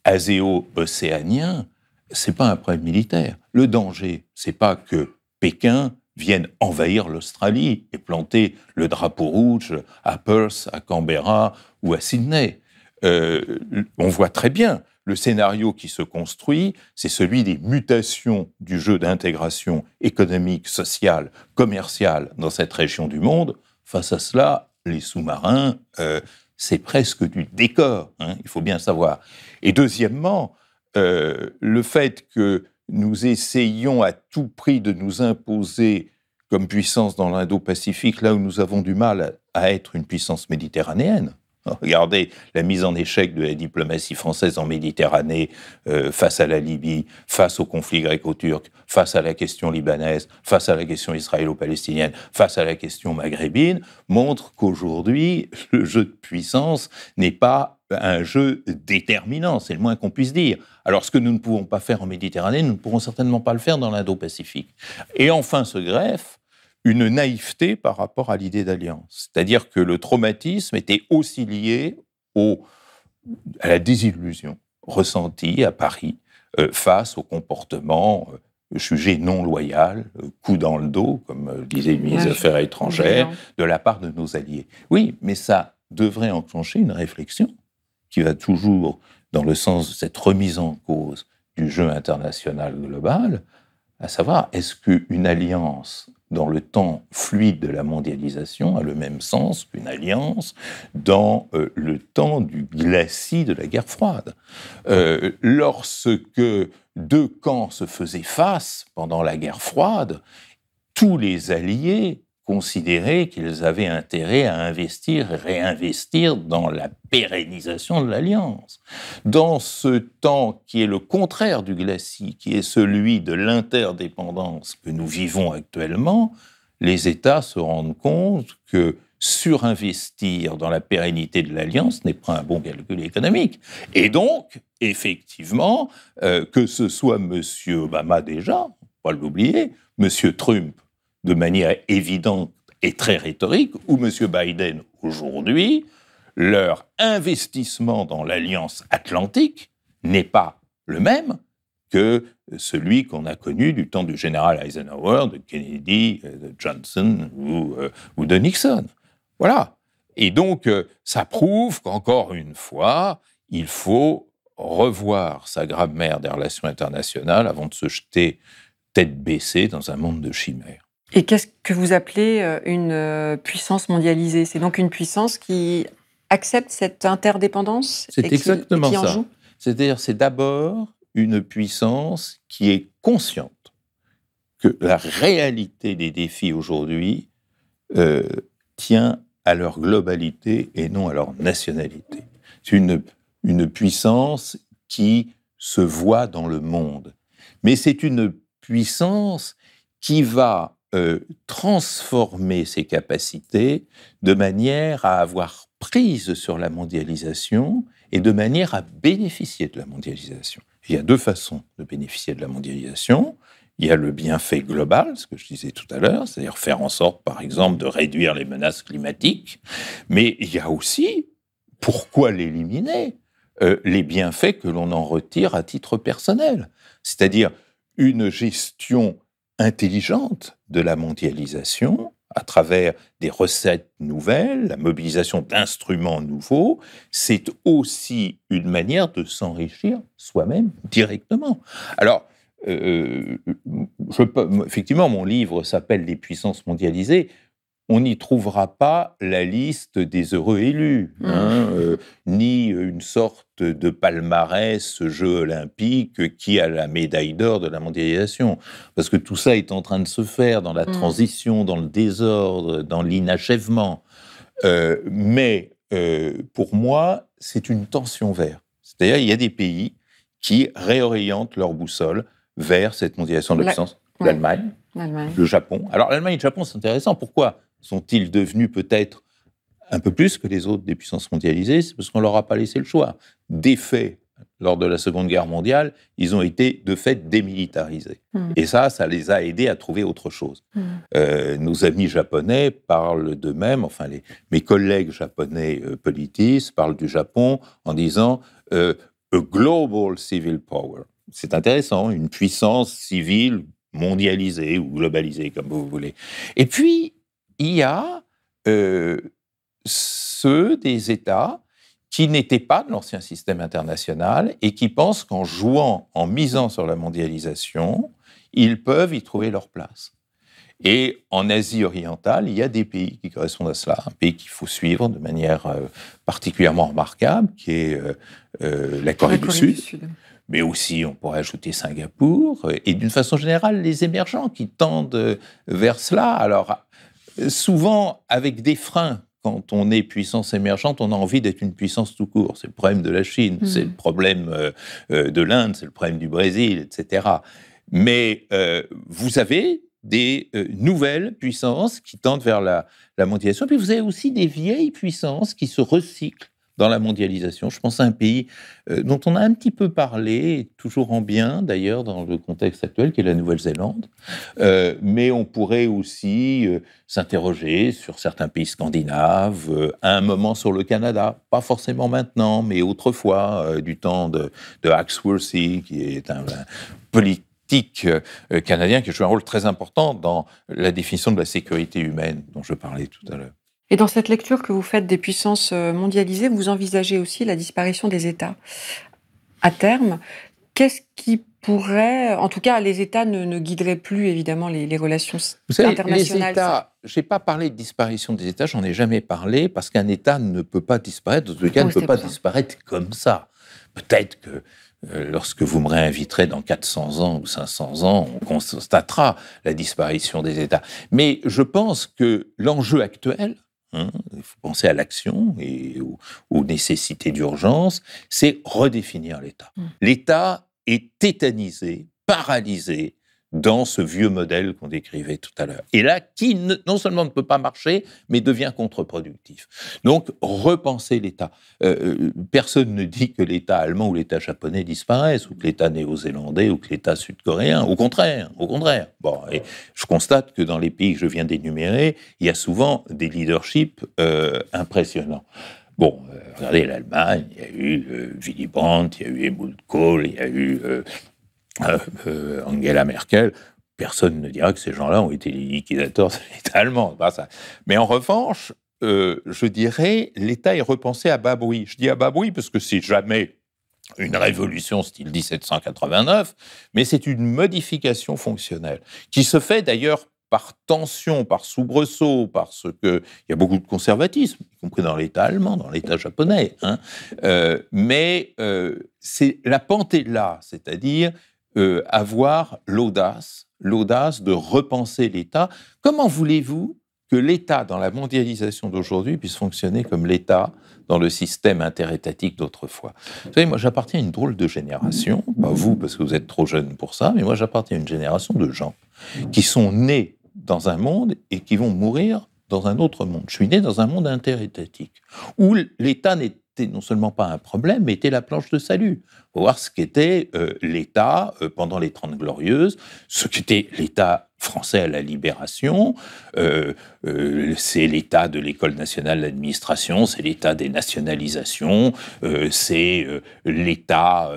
aséo-océanien, c'est pas un problème militaire. Le danger, c'est pas que Pékin vienne envahir l'Australie et planter le drapeau rouge à Perth, à Canberra ou à Sydney. on voit très bien le scénario qui se construit, c'est celui des mutations du jeu d'intégration économique, sociale, commerciale dans cette région du monde. Face à cela, les sous-marins, euh, c'est presque du décor, hein, il faut bien savoir. Et deuxièmement, euh, le fait que nous essayons à tout prix de nous imposer comme puissance dans l'Indo-Pacifique, là où nous avons du mal à être une puissance méditerranéenne, Regardez la mise en échec de la diplomatie française en Méditerranée euh, face à la Libye, face au conflit gréco-turc, face à la question libanaise, face à la question israélo-palestinienne, face à la question maghrébine, montre qu'aujourd'hui, le jeu de puissance n'est pas un jeu déterminant, c'est le moins qu'on puisse dire. Alors ce que nous ne pouvons pas faire en Méditerranée, nous ne pourrons certainement pas le faire dans l'Indo-Pacifique. Et enfin se greffe une naïveté par rapport à l'idée d'alliance. C'est-à-dire que le traumatisme était aussi lié au, à la désillusion ressentie à Paris euh, face au comportement euh, jugé non loyal, euh, coup dans le dos, comme disait le ministre des Affaires étrangères, de la part de nos alliés. Oui, mais ça devrait enclencher une réflexion qui va toujours dans le sens de cette remise en cause du jeu international global, à savoir, est-ce qu'une alliance dans le temps fluide de la mondialisation a le même sens qu'une alliance dans euh, le temps du glacis de la guerre froide? Euh, lorsque deux camps se faisaient face pendant la guerre froide, tous les alliés considéraient qu'ils avaient intérêt à investir réinvestir dans la pérennisation de l'alliance. Dans ce temps qui est le contraire du glacis, qui est celui de l'interdépendance que nous vivons actuellement, les États se rendent compte que surinvestir dans la pérennité de l'alliance n'est pas un bon calcul économique. Et donc, effectivement, euh, que ce soit M. Obama déjà, pas l'oublier, M. Trump de manière évidente et très rhétorique, où M. Biden, aujourd'hui, leur investissement dans l'Alliance atlantique n'est pas le même que celui qu'on a connu du temps du général Eisenhower, de Kennedy, de Johnson ou, ou de Nixon. Voilà. Et donc, ça prouve qu'encore une fois, il faut revoir sa grammaire des relations internationales avant de se jeter tête baissée dans un monde de chimères. Et qu'est-ce que vous appelez euh, une euh, puissance mondialisée? C'est donc une puissance qui accepte cette interdépendance C'est exactement ça. C'est-à-dire, c'est d'abord une puissance qui est consciente que la réalité des défis aujourd'hui euh, tient à leur globalité et non à leur nationalité. C'est une une puissance qui se voit dans le monde. Mais c'est une puissance qui va euh, transformer ses capacités de manière à avoir prise sur la mondialisation et de manière à bénéficier de la mondialisation. Il y a deux façons de bénéficier de la mondialisation. Il y a le bienfait global, ce que je disais tout à l'heure, c'est-à-dire faire en sorte, par exemple, de réduire les menaces climatiques, mais il y a aussi, pourquoi l'éliminer euh, les bienfaits que l'on en retire à titre personnel, c'est-à-dire une gestion intelligente de la mondialisation à travers des recettes nouvelles, la mobilisation d'instruments nouveaux, c'est aussi une manière de s'enrichir soi-même directement. Alors, euh, effectivement, mon livre s'appelle Les puissances mondialisées on n'y trouvera pas la liste des heureux élus, mmh. hein, euh, ni une sorte de palmarès Jeux olympiques qui a la médaille d'or de la mondialisation. Parce que tout ça est en train de se faire dans la mmh. transition, dans le désordre, dans l'inachèvement. Euh, mais euh, pour moi, c'est une tension verte. C'est-à-dire, il y a des pays qui réorientent leur boussole vers cette mondialisation de la puissance. L'Allemagne, le Japon. Alors l'Allemagne et le Japon, c'est intéressant. Pourquoi? Sont-ils devenus peut-être un peu plus que les autres des puissances mondialisées? C'est parce qu'on leur a pas laissé le choix. Des faits, lors de la Seconde Guerre mondiale, ils ont été de fait démilitarisés. Hmm. Et ça, ça les a aidés à trouver autre chose. Hmm. Euh, nos amis japonais parlent d'eux-mêmes, enfin les, mes collègues japonais euh, politistes parlent du Japon en disant euh, a global civil power. C'est intéressant, une puissance civile mondialisée ou globalisée, comme vous voulez. Et puis, il y a euh, ceux des États qui n'étaient pas de l'ancien système international et qui pensent qu'en jouant, en misant sur la mondialisation, ils peuvent y trouver leur place. Et en Asie orientale, il y a des pays qui correspondent à cela. Un pays qu'il faut suivre de manière euh, particulièrement remarquable, qui est euh, la Corée, du, Sud. Mais aussi, on pourrait ajouter Singapour, et d'une façon générale, les émergents qui tendent vers cela. Alors, souvent avec des freins. Quand on est puissance émergente, on a envie d'être une puissance tout court. C'est le problème de la Chine, mm. c'est le problème euh, euh, de l'Inde, c'est le problème du Brésil, etc. Mais euh, vous avez des nouvelles puissances qui tendent vers la, la mondialisation. Puis vous avez aussi des vieilles puissances qui se recyclent dans la mondialisation. Je pense à un pays euh, dont on a un petit peu parlé, toujours en bien d'ailleurs dans le contexte actuel, qui est la Nouvelle-Zélande. Euh, mais on pourrait aussi euh, s'interroger sur certains pays scandinaves, à un moment sur le Canada, pas forcément maintenant, mais autrefois, du temps de, de Axworthy, qui est un, politique canadien qui joue un rôle très important dans la définition de la sécurité humaine dont je parlais tout à l'heure. Et dans cette lecture que vous faites des puissances euh, mondialisées, vous envisagez aussi la disparition des États. À terme, qu'est-ce qui pourrait, en tout cas, les États ne, guideraient plus évidemment les, relations vous savez, internationales. Les États, j'ai pas parlé de disparition des États, j'en ai jamais parlé parce qu'un État ne peut pas disparaître. Dans tous les cas, ne peut pas disparaître comme ça. Peut-être que euh, lorsque vous me réinviterez dans 400 ans ou 500 ans, on constatera la disparition des États. Mais je pense que l'enjeu actuel, Hein, il faut penser à l'action et aux, nécessités d'urgence, c'est redéfinir l'État. Mmh. L'État est tétanisé, paralysé dans ce vieux modèle qu'on décrivait tout à l'heure. Et là, qui non seulement ne peut pas marcher, mais devient contre-productif. Donc, repenser l'État. Euh, euh, personne ne dit que l'État allemand ou l'État japonais disparaissent, ou que l'État néo-zélandais, ou que l'État sud-coréen. Au contraire, au contraire. Bon, et je constate que dans les pays que je viens d'énumérer, il y a souvent des leaderships euh, impressionnants. Bon, regardez l'Allemagne, il y a eu Willy Brandt, il y a eu Helmut Kohl, il y a eu Angela Merkel, personne ne dira que ces gens-là ont été les liquidateurs de l'État allemand. ça. Mais en revanche, je dirais, l'État est repensé à bas bruit. Je dis à bas bruit parce que c'est jamais une révolution style 1789, mais c'est une modification fonctionnelle qui se fait d'ailleurs par tension, par soubresaut, parce qu'il y a beaucoup de conservatisme, y compris dans l'État allemand, dans l'État japonais. Hein. Euh, mais euh, c'est la pente est là, c'est-à-dire euh, avoir l'audace, l'audace de repenser l'État. Comment voulez-vous que l'État, dans la mondialisation d'aujourd'hui, puisse fonctionner comme l'État dans le système interétatique d'autrefois? Vous savez, moi j'appartiens à une drôle de génération, pas vous parce que vous êtes trop jeune pour ça, mais moi j'appartiens à une génération de gens qui sont nés dans un monde et qui vont mourir dans un autre monde. Je suis né dans un monde interétatique, où l'État n'était non seulement pas un problème, mais était la planche de salut. Faut voir ce qu'était euh, l'État euh, pendant les Trente Glorieuses, ce qu'était l'État français à la libération, euh, c'est l'état de l'école nationale d'administration, c'est l'état des nationalisations, c'est l'état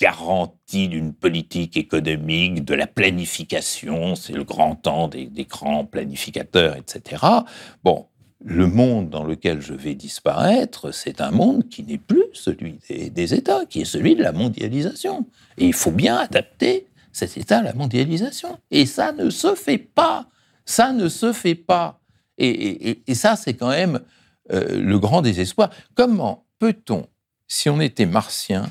garanti d'une politique économique, de la planification, c'est le grand temps des, grands planificateurs, etc. Bon, le monde dans lequel je vais disparaître, c'est un monde qui n'est plus celui des, États, qui est celui de la mondialisation. Et il faut bien adapter cet état la mondialisation. Et ça ne se fait pas. Ça ne se fait pas. Et, ça, c'est quand même euh, le grand désespoir. Comment peut-on, si on était martien,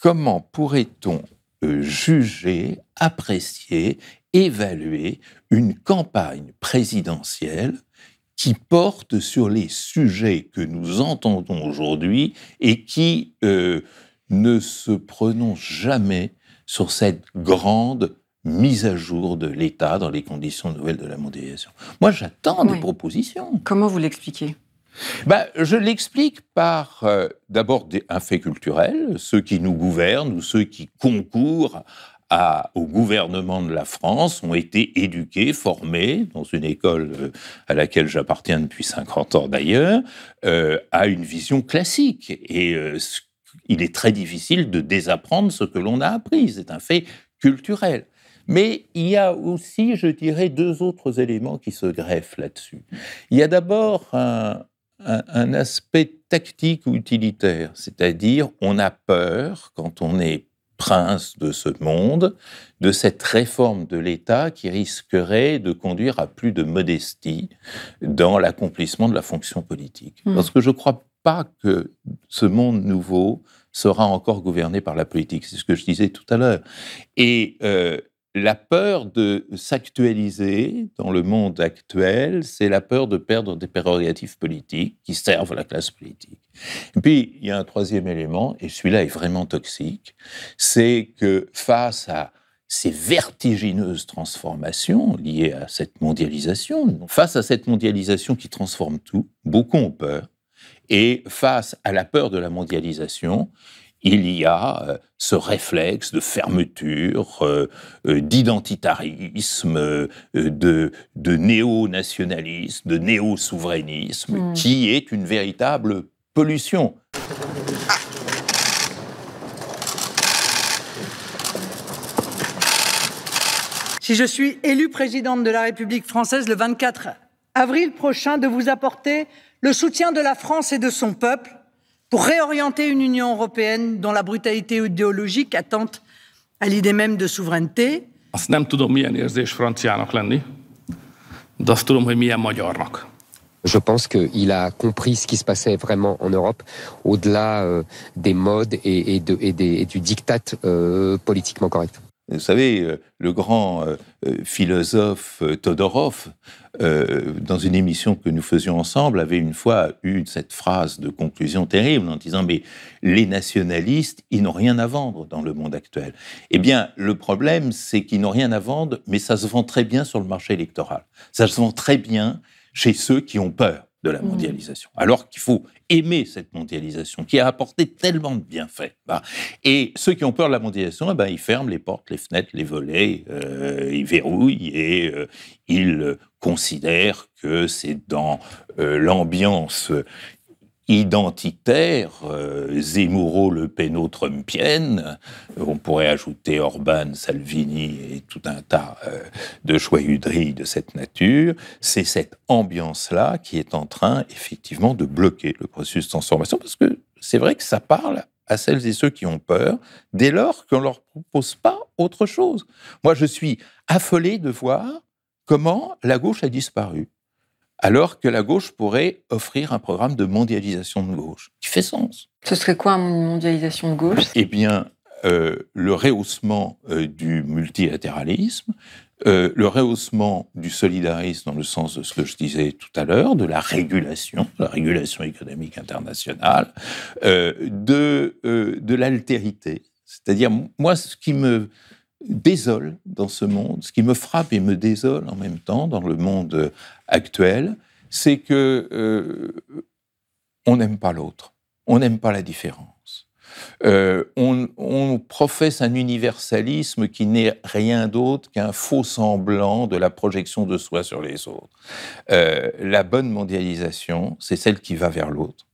comment pourrait-on euh, juger, apprécier, évaluer une campagne présidentielle qui porte sur les sujets que nous entendons aujourd'hui et qui euh, ne se prononcent jamais sur cette grande mise à jour de l'État dans les conditions nouvelles de la mondialisation. Moi, j'attends des propositions. Comment vous l'expliquez? Ben, je l'explique par euh, d'abord un fait culturel. Ceux qui nous gouvernent ou ceux qui concourent au gouvernement de la France ont été éduqués, formés dans une école euh, à laquelle j'appartiens depuis 50 ans d'ailleurs, euh, à une vision classique. Et il est très difficile de désapprendre ce que l'on a appris. C'est un fait culturel. Mais il y a aussi, je dirais, deux autres éléments qui se greffent là-dessus. Il y a d'abord un, aspect tactique ou utilitaire, c'est-à-dire on a peur, quand on est prince de ce monde, de cette réforme de l'État qui risquerait de conduire à plus de modestie dans l'accomplissement de la fonction politique. Hmm. Parce que je ne crois pas que ce monde nouveau sera encore gouverné par la politique. C'est ce que je disais tout à l'heure. Et euh, la peur de s'actualiser dans le monde actuel, c'est la peur de perdre des prérogatives politiques qui servent la classe politique. Et puis, il y a un troisième élément, et celui-là est vraiment toxique, c'est que face à ces vertigineuses transformations liées à cette mondialisation, face à cette mondialisation qui transforme tout, beaucoup ont peur, et face à la peur de la mondialisation, il y a euh, ce réflexe de fermeture, euh, euh, d'identitarisme, de, néo-nationalisme, de néo-souverainisme, hmm. qui est une véritable pollution. Si je suis élue présidente de la République française le 24 avril prochain, de vous apporter le soutien de la France et de son peuple pour réorienter une Union européenne dont la brutalité idéologique attente à l'idée même de souveraineté. Je pense qu'il a compris ce qui se passait vraiment en Europe, au-delà euh, des modes et, du diktat euh, politiquement correct. Vous savez, euh, le grand euh, euh, philosophe Todorov, dans une émission que nous faisions ensemble, avait une fois eu cette phrase de conclusion terrible en disant Mais les nationalistes, ils n'ont rien à vendre dans le monde actuel. Eh bien, le problème, c'est qu'ils n'ont rien à vendre, mais ça se vend très bien sur le marché électoral. Ça se vend très bien chez ceux qui ont peur de la mmh. mondialisation. Alors qu'il faut aimer cette mondialisation qui a apporté tellement de bienfaits. Bah. Et ceux qui ont peur de la mondialisation, eh ben, ils ferment les portes, les fenêtres, les volets, euh, ils verrouillent et euh, ils considèrent que c'est dans euh, l'ambiance identitaire, euh, Zemmouro-Le Peno-Trumpienne, on pourrait ajouter Orban, Salvini et tout un tas euh, de joyeuderies de cette nature, c'est cette ambiance-là qui est en train effectivement de bloquer le processus de transformation, parce que c'est vrai que ça parle à celles et ceux qui ont peur, dès lors qu'on ne leur propose pas autre chose. Moi, je suis affolé de voir comment la gauche a disparu alors que la gauche pourrait offrir un programme de mondialisation de gauche, qui fait sens. Ce serait quoi une mondialisation de gauche? Eh bien, euh, le rehaussement euh, du multilatéralisme, euh, le rehaussement du solidarisme dans le sens de ce que je disais tout à l'heure, de la régulation, la régulation économique internationale, de, de l'altérité. C'est-à-dire, moi, ce qui me désole dans ce monde, ce qui me frappe et me désole en même temps dans le monde actuel, c'est que euh, on n'aime pas l'autre, on n'aime pas la différence. Euh, on, professe un universalisme qui n'est rien d'autre qu'un faux semblant de la projection de soi sur les autres. Euh, la bonne mondialisation, c'est celle qui va vers l'autre,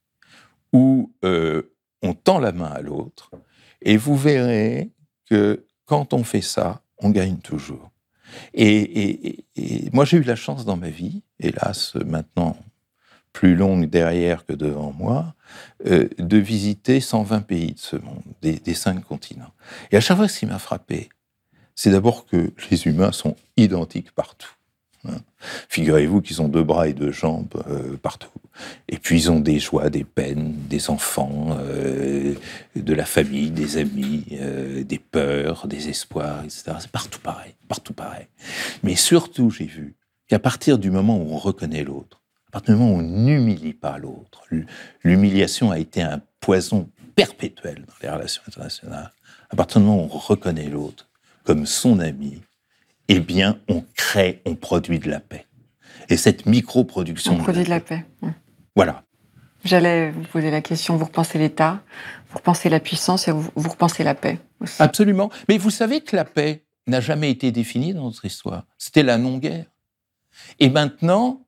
où on tend la main à l'autre, et vous verrez que quand on fait ça, on gagne toujours. Et, moi, j'ai eu la chance dans ma vie, hélas, maintenant plus longue derrière que devant moi, euh, de visiter 120 pays de ce monde, des, des cinq continents. Et à chaque fois, ce qui m'a frappé, c'est d'abord que les humains sont identiques partout. Figurez-vous qu'ils ont deux bras et deux jambes euh, partout. Et puis ils ont des joies, des peines, des enfants, euh, de la famille, des amis, euh, des peurs, des espoirs, etc. C'est partout pareil, partout pareil. Mais surtout, j'ai vu qu'à partir du moment où on reconnaît l'autre, à partir du moment où on n'humilie pas l'autre, l'humiliation a été un poison perpétuel dans les relations internationales. À partir du moment où on reconnaît l'autre comme son ami, eh bien, on crée, on produit de la paix. Et cette micro-production. On produit de la paix. Voilà. J'allais vous poser la question, vous repensez l'État, vous repensez la puissance et vous, repensez la paix aussi. Absolument. Mais vous savez que la paix n'a jamais été définie dans notre histoire. C'était la non-guerre. Et maintenant,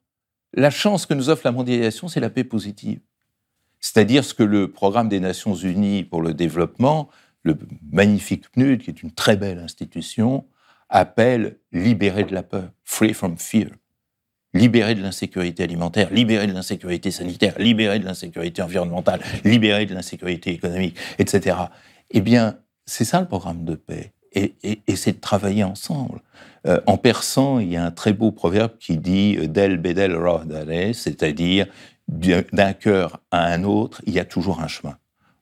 la chance que nous offre la mondialisation, c'est la paix positive. C'est-à-dire ce que le programme des Nations Unies pour le développement, le magnifique PNUD, qui est une très belle institution, appelle libérer de la peur, free from fear, libérer de l'insécurité alimentaire, libérer de l'insécurité sanitaire, libérer de l'insécurité environnementale, libérer de l'insécurité économique, etc. Eh bien, c'est ça le programme de paix. Et, c'est de travailler ensemble. Euh, en persan, il y a un très beau proverbe qui dit euh, Del bedel c'est-à-dire d'un cœur à un autre, il y a toujours un chemin.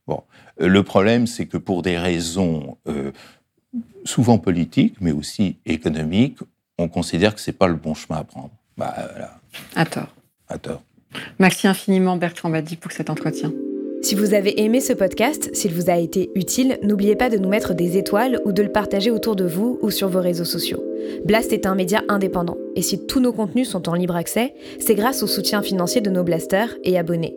Bon, euh, le problème, c'est que pour des raisons souvent politique, mais aussi économique, on considère que ce n'est pas le bon chemin à prendre. Bah, voilà. À tort. À tort. Merci infiniment Bertrand Badi pour cet entretien. Si vous avez aimé ce podcast, s'il vous a été utile, n'oubliez pas de nous mettre des étoiles ou de le partager autour de vous ou sur vos réseaux sociaux. Blast est un média indépendant, et si tous nos contenus sont en libre accès, c'est grâce au soutien financier de nos blasters et abonnés.